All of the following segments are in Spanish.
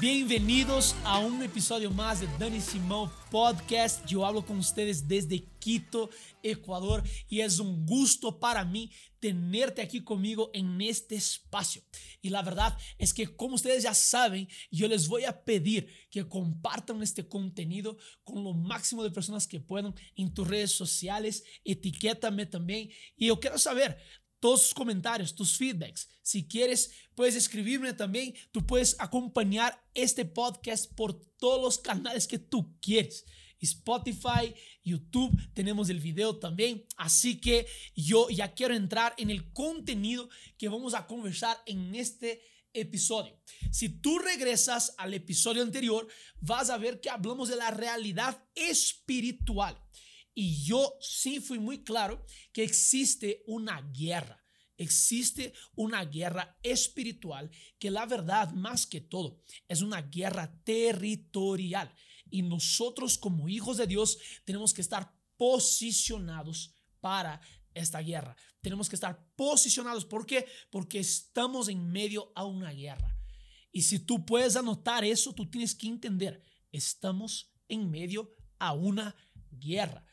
Bienvenidos a un episodio más de Dani Simón Podcast. Yo hablo con ustedes desde Quito, Ecuador, y es un gusto para mí tenerte aquí conmigo en este espacio. Y la verdad es que, como ustedes ya saben, yo les voy a pedir que compartan este contenido con lo máximo de personas que puedan en tus redes sociales. Etiquétame también. Y yo quiero saber, todos sus comentarios, tus feedbacks. Si quieres, puedes escribirme también. Tú puedes acompañar este podcast por todos los canales que tú quieres. Spotify, YouTube, tenemos el video también. Así que yo ya quiero entrar en el contenido que vamos a conversar en este episodio. Si tú regresas al episodio anterior, vas a ver que hablamos de la realidad espiritual. Y yo sí fui muy claro que existe una guerra. Existe una guerra espiritual que la verdad más que todo es una guerra territorial. Y nosotros como hijos de Dios tenemos que estar posicionados para esta guerra. Tenemos que estar posicionados. ¿Por qué? Porque estamos en medio a una guerra. Y si tú puedes anotar eso, tú tienes que entender, estamos en medio a una guerra.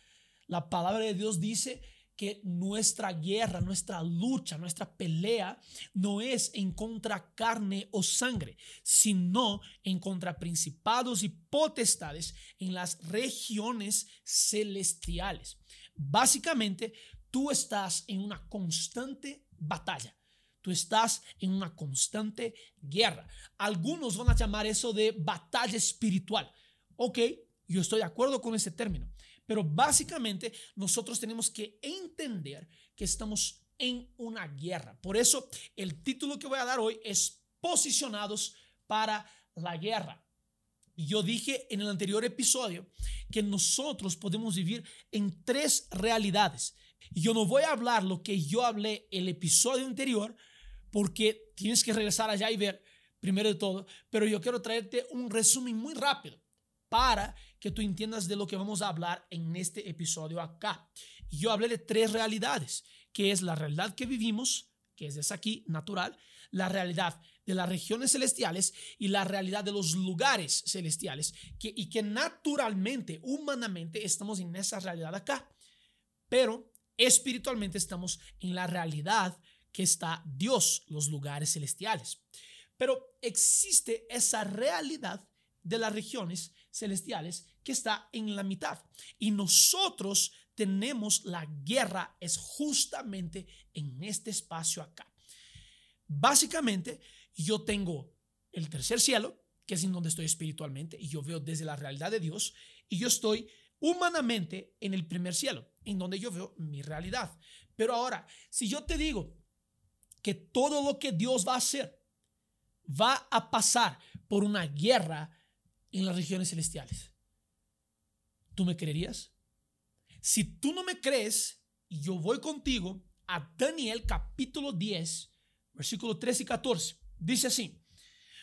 La palabra de Dios dice que nuestra guerra, nuestra lucha, nuestra pelea no es en contra carne o sangre, sino en contra principados y potestades en las regiones celestiales. Básicamente, tú estás en una constante batalla. Tú estás en una constante guerra. Algunos van a llamar eso de batalla espiritual. Ok, yo estoy de acuerdo con ese término. Pero básicamente nosotros tenemos que entender que estamos en una guerra. Por eso el título que voy a dar hoy es Posicionados para la guerra. Yo dije en el anterior episodio que nosotros podemos vivir en tres realidades. Yo no voy a hablar lo que yo hablé el episodio anterior porque tienes que regresar allá y ver primero de todo, pero yo quiero traerte un resumen muy rápido para que tú entiendas de lo que vamos a hablar en este episodio acá. Yo hablé de tres realidades, que es la realidad que vivimos, que es esa aquí, natural, la realidad de las regiones celestiales y la realidad de los lugares celestiales, que, y que naturalmente, humanamente, estamos en esa realidad acá, pero espiritualmente estamos en la realidad que está Dios, los lugares celestiales. Pero existe esa realidad de las regiones celestiales que está en la mitad. Y nosotros tenemos la guerra es justamente en este espacio acá. Básicamente, yo tengo el tercer cielo, que es en donde estoy espiritualmente, y yo veo desde la realidad de Dios, y yo estoy humanamente en el primer cielo, en donde yo veo mi realidad. Pero ahora, si yo te digo que todo lo que Dios va a hacer va a pasar por una guerra en las regiones celestiales. ¿Tú me creerías? Si tú no me crees, yo voy contigo a Daniel capítulo 10, versículo 13 y 14. Dice así,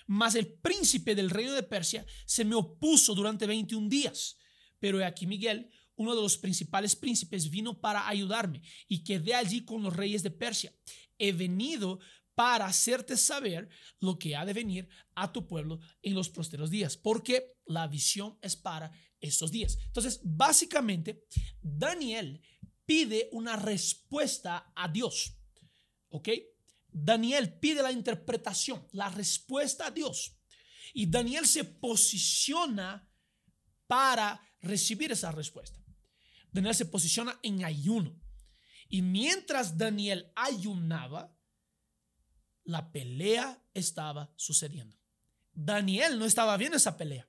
mas el príncipe del reino de Persia se me opuso durante 21 días, pero aquí Miguel, uno de los principales príncipes, vino para ayudarme y quedé allí con los reyes de Persia. He venido para hacerte saber lo que ha de venir a tu pueblo en los próximos días, porque la visión es para estos días. Entonces, básicamente, Daniel pide una respuesta a Dios. ¿Ok? Daniel pide la interpretación, la respuesta a Dios. Y Daniel se posiciona para recibir esa respuesta. Daniel se posiciona en ayuno. Y mientras Daniel ayunaba, la pelea estaba sucediendo. Daniel no estaba viendo esa pelea,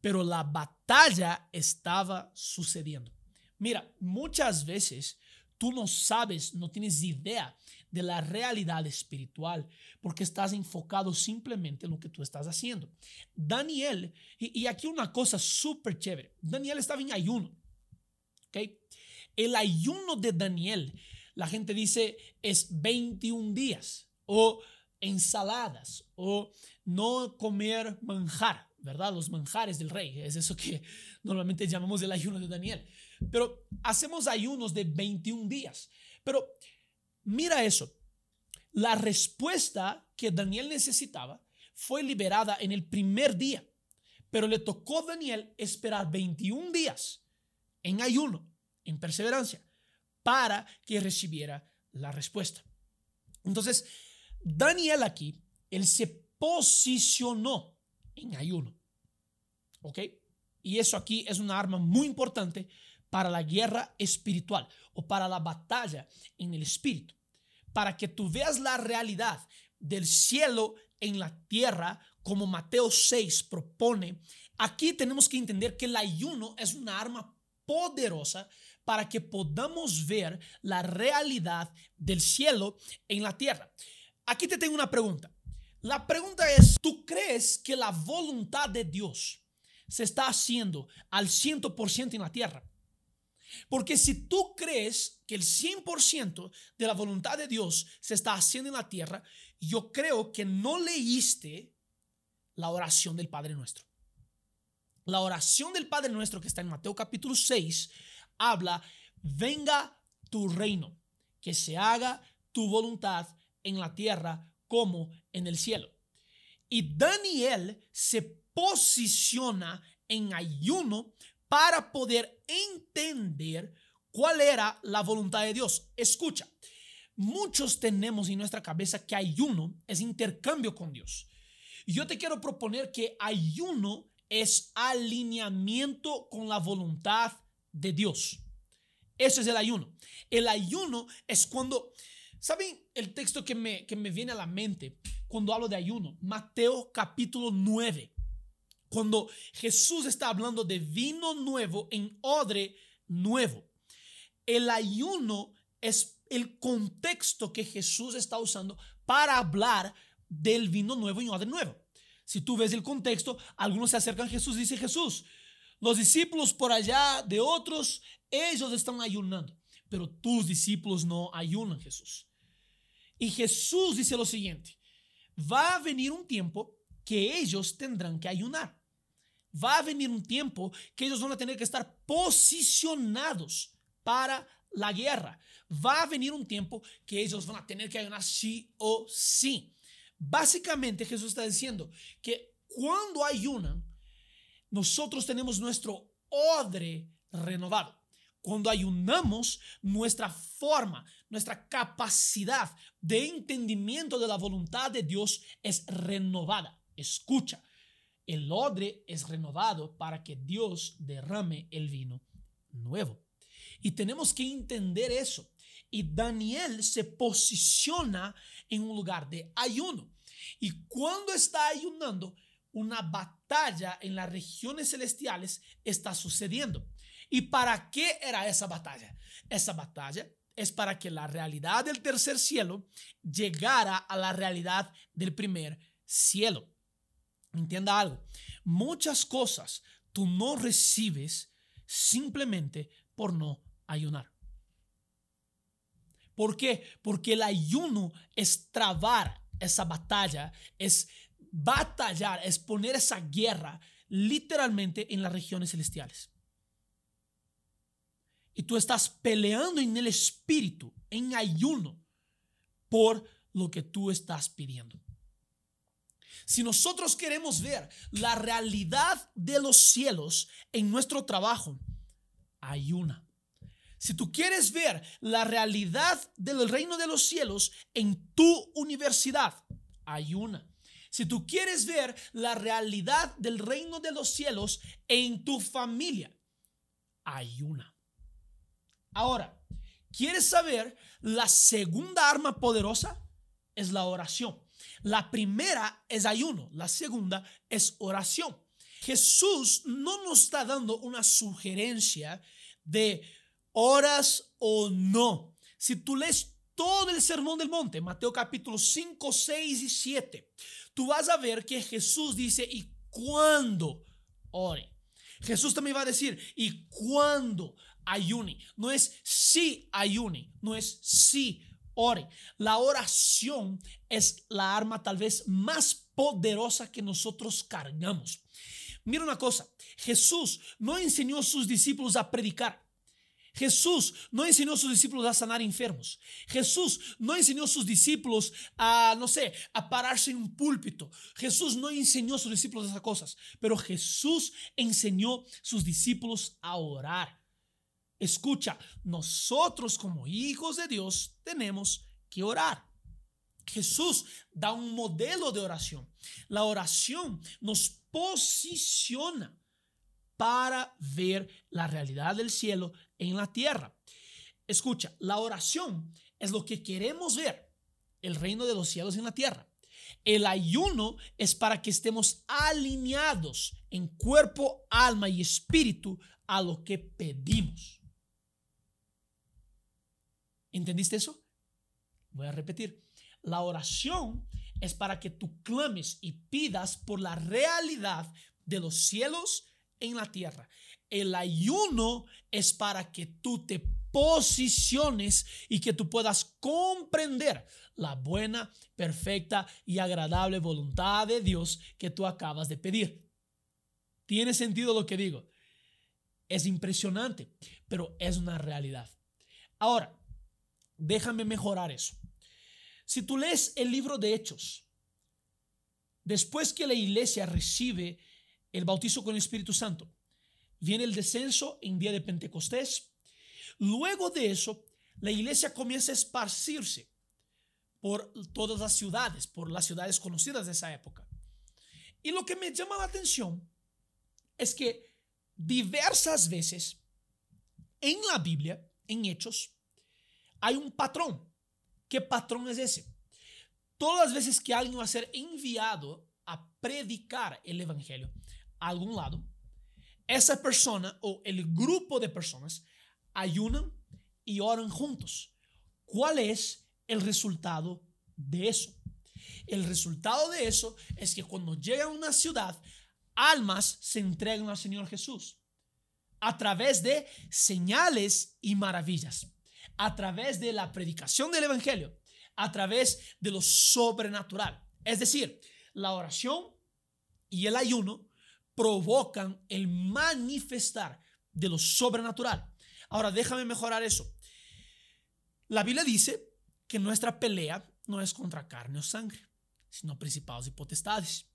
pero la batalla estaba sucediendo. Mira, muchas veces tú no sabes, no tienes idea de la realidad espiritual porque estás enfocado simplemente en lo que tú estás haciendo. Daniel, y, aquí una cosa súper chévere, Daniel estaba en ayuno. ¿okay? El ayuno de Daniel, la gente dice, es 21 días o ensaladas o no comer manjar, ¿verdad? Los manjares del rey, es eso que normalmente llamamos el ayuno de Daniel. Pero hacemos ayunos de 21 días. Pero mira eso, la respuesta que Daniel necesitaba fue liberada en el primer día, pero le tocó a Daniel esperar 21 días en ayuno, en perseverancia, para que recibiera la respuesta. Entonces, Daniel aquí, él se posicionó en ayuno. ¿Ok? Y eso aquí es una arma muy importante para la guerra espiritual o para la batalla en el espíritu. Para que tú veas la realidad del cielo en la tierra, como Mateo 6 propone, aquí tenemos que entender que el ayuno es una arma poderosa para que podamos ver la realidad del cielo en la tierra. Aquí te tengo una pregunta. La pregunta es, ¿tú crees que la voluntad de Dios se está haciendo al 100% en la tierra? Porque si tú crees que el 100% de la voluntad de Dios se está haciendo en la tierra, yo creo que no leíste la oración del Padre Nuestro. La oración del Padre Nuestro que está en Mateo capítulo 6 habla, venga tu reino, que se haga tu voluntad en la tierra como en el cielo. Y Daniel se posiciona en ayuno para poder entender cuál era la voluntad de Dios. Escucha, muchos tenemos en nuestra cabeza que ayuno es intercambio con Dios. Yo te quiero proponer que ayuno es alineamiento con la voluntad de Dios. Eso es el ayuno. El ayuno es cuando, ¿saben el texto que me, que me viene a la mente cuando hablo de ayuno? Mateo capítulo 9. Cuando Jesús está hablando de vino nuevo en odre nuevo. El ayuno es el contexto que Jesús está usando para hablar del vino nuevo en odre nuevo. Si tú ves el contexto, algunos se acercan a Jesús y dicen, Jesús, los discípulos por allá de otros, ellos están ayunando, pero tus discípulos no ayunan, Jesús. Y Jesús dice lo siguiente, va a venir un tiempo que ellos tendrán que ayunar. Va a venir un tiempo que ellos van a tener que estar posicionados para la guerra. Va a venir un tiempo que ellos van a tener que ayunar sí o sí. Básicamente Jesús está diciendo que cuando ayunan, nosotros tenemos nuestro odre renovado. Cuando ayunamos, nuestra forma, nuestra capacidad de entendimiento de la voluntad de Dios es renovada. Escucha, el odre es renovado para que Dios derrame el vino nuevo. Y tenemos que entender eso. Y Daniel se posiciona en un lugar de ayuno. Y cuando está ayunando, una batalla en las regiones celestiales está sucediendo. ¿Y para qué era esa batalla? Esa batalla es para que la realidad del tercer cielo llegara a la realidad del primer cielo. Entienda algo. Muchas cosas tú no recibes simplemente por no ayunar. ¿Por qué? Porque el ayuno es trabar esa batalla, es batallar, es poner esa guerra literalmente en las regiones celestiales. Y tú estás peleando en el espíritu, en ayuno, por lo que tú estás pidiendo. Si nosotros queremos ver la realidad de los cielos en nuestro trabajo, ayuna. Si tú quieres ver la realidad del reino de los cielos en tu universidad, ayuna. Si tú quieres ver la realidad del reino de los cielos en tu familia, ayuna. Ahora, ¿quieres saber la segunda arma poderosa? Es la oración. La primera es ayuno, la segunda es oración. Jesús no nos está dando una sugerencia de horas o no. Si tú lees todo el sermón del monte, Mateo capítulo 5, 6 y 7, tú vas a ver que Jesús dice, ¿y cuándo ore? Jesús también va a decir, ¿y cuándo ayune? No es si ayune, no es si ore. La oración es la arma tal vez más poderosa que nosotros cargamos. Mira una cosa, Jesús no enseñó a sus discípulos a predicar. Jesús no enseñó a sus discípulos a sanar enfermos. Jesús no enseñó a sus discípulos a, no sé, a pararse en un púlpito. Jesús no enseñó a sus discípulos esas cosas. Pero Jesús enseñó a sus discípulos a orar. Escucha, nosotros como hijos de Dios tenemos que orar. Jesús da un modelo de oración. La oración nos posiciona para ver la realidad del cielo en la tierra. Escucha, la oración es lo que queremos ver, el reino de los cielos en la tierra. El ayuno es para que estemos alineados en cuerpo, alma y espíritu a lo que pedimos. ¿Entendiste eso? Voy a repetir. La oración es para que tú clames y pidas por la realidad de los cielos en la tierra. El ayuno es para que tú te posiciones y que tú puedas comprender la buena, perfecta y agradable voluntad de Dios que tú acabas de pedir. ¿Tiene sentido lo que digo? Es impresionante, pero es una realidad. Ahora, déjame mejorar eso. Si tú lees el libro de Hechos, después que la iglesia recibe el bautizo con el Espíritu Santo, viene el descenso en día de Pentecostés. Luego de eso, la iglesia comienza a esparcirse por todas las ciudades, por las ciudades conocidas de esa época. Y lo que me llama la atención es que diversas veces en la Biblia, en Hechos, hay un patrón. ¿Qué patrón es ese? Todas las veces que alguien va a ser enviado a predicar el Evangelio a algún lado, esa persona o el grupo de personas ayunan y oran juntos. ¿Cuál es el resultado de eso? El resultado de eso es que cuando llega a una ciudad, almas se entregan al Señor Jesús a través de señales y maravillas a través de la predicación del Evangelio, a través de lo sobrenatural. Es decir, la oración y el ayuno provocan el manifestar de lo sobrenatural. Ahora, déjame mejorar eso. La Biblia dice que nuestra pelea no es contra carne o sangre, sino principados y potestades.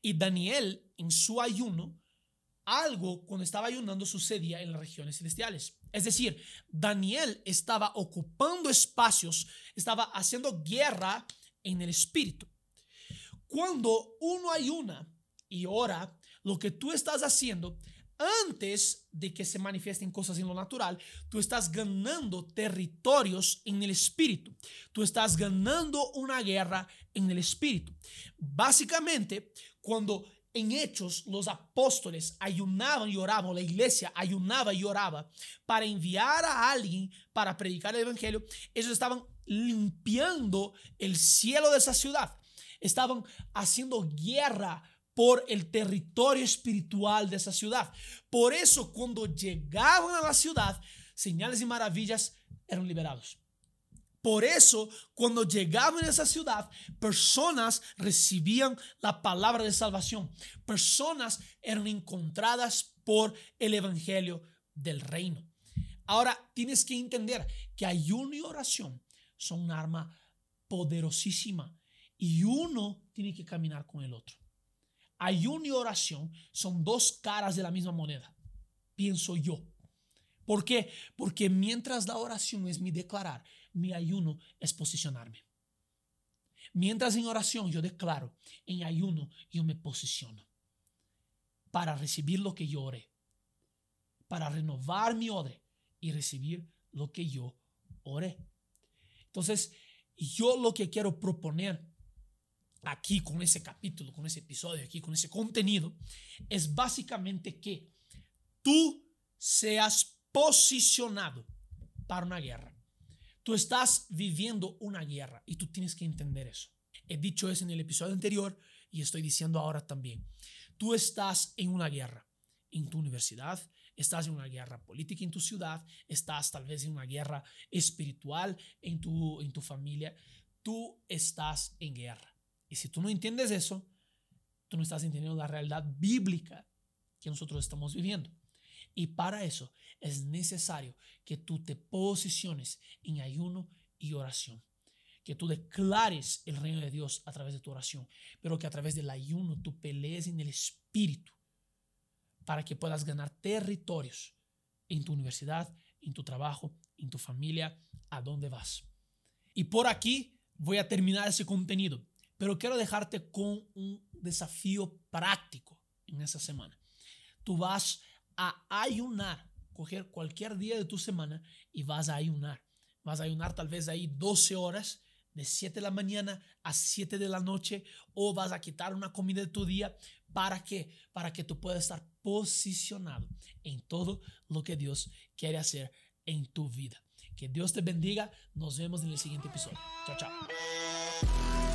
Y Daniel, en su ayuno, algo cuando estaba ayunando sucedía en las regiones celestiales. Es decir, Daniel estaba ocupando espacios, estaba haciendo guerra en el espíritu. Cuando uno ayuna y ora, lo que tú estás haciendo antes de que se manifiesten cosas en lo natural, tú estás ganando territorios en el espíritu. Tú estás ganando una guerra en el espíritu. Básicamente, cuando en Hechos, los apóstoles ayunaban y oraban, la iglesia ayunaba y oraba para enviar a alguien para predicar el Evangelio. Ellos estaban limpiando el cielo de esa ciudad. Estaban haciendo guerra por el territorio espiritual de esa ciudad. Por eso, cuando llegaban a la ciudad, señales y maravillas eran liberados. Por eso, cuando llegaban a esa ciudad, personas recibían la palabra de salvación. Personas eran encontradas por el evangelio del reino. Ahora, tienes que entender que ayuno y oración son un arma poderosísima y uno tiene que caminar con el otro. Ayuno y oración son dos caras de la misma moneda, pienso yo. ¿Por qué? Porque mientras la oración es mi declarar, mi ayuno es posicionarme. Mientras en oración yo declaro, en ayuno yo me posiciono para recibir lo que yo oré, para renovar mi odre y recibir lo que yo oré. Entonces, yo lo que quiero proponer aquí con ese capítulo, con ese episodio, aquí con ese contenido, es básicamente que tú seas posicionado para una guerra. Tú estás viviendo una guerra y tú tienes que entender eso. He dicho eso en el episodio anterior y estoy diciendo ahora también. Tú estás en una guerra en tu universidad, estás en una guerra política en tu ciudad, estás tal vez en una guerra espiritual en tu, en tu familia. Tú estás en guerra. Y si tú no entiendes eso, tú no estás entendiendo la realidad bíblica que nosotros estamos viviendo. Y para eso es necesario que tú te posiciones en ayuno y oración. Que tú declares el reino de Dios a través de tu oración, pero que a través del ayuno tú pelees en el espíritu para que puedas ganar territorios en tu universidad, en tu trabajo, en tu familia, a dónde vas. Y por aquí voy a terminar ese contenido, pero quiero dejarte con un desafío práctico en esta semana. Tú vas a ayunar, coger cualquier día de tu semana y vas a ayunar. Vas a ayunar tal vez ahí 12 horas, de 7 de la mañana a 7 de la noche, o vas a quitar una comida de tu día. ¿Para qué? Para que tú puedas estar posicionado en todo lo que Dios quiere hacer en tu vida. Que Dios te bendiga. Nos vemos en el siguiente episodio. Chao, chao.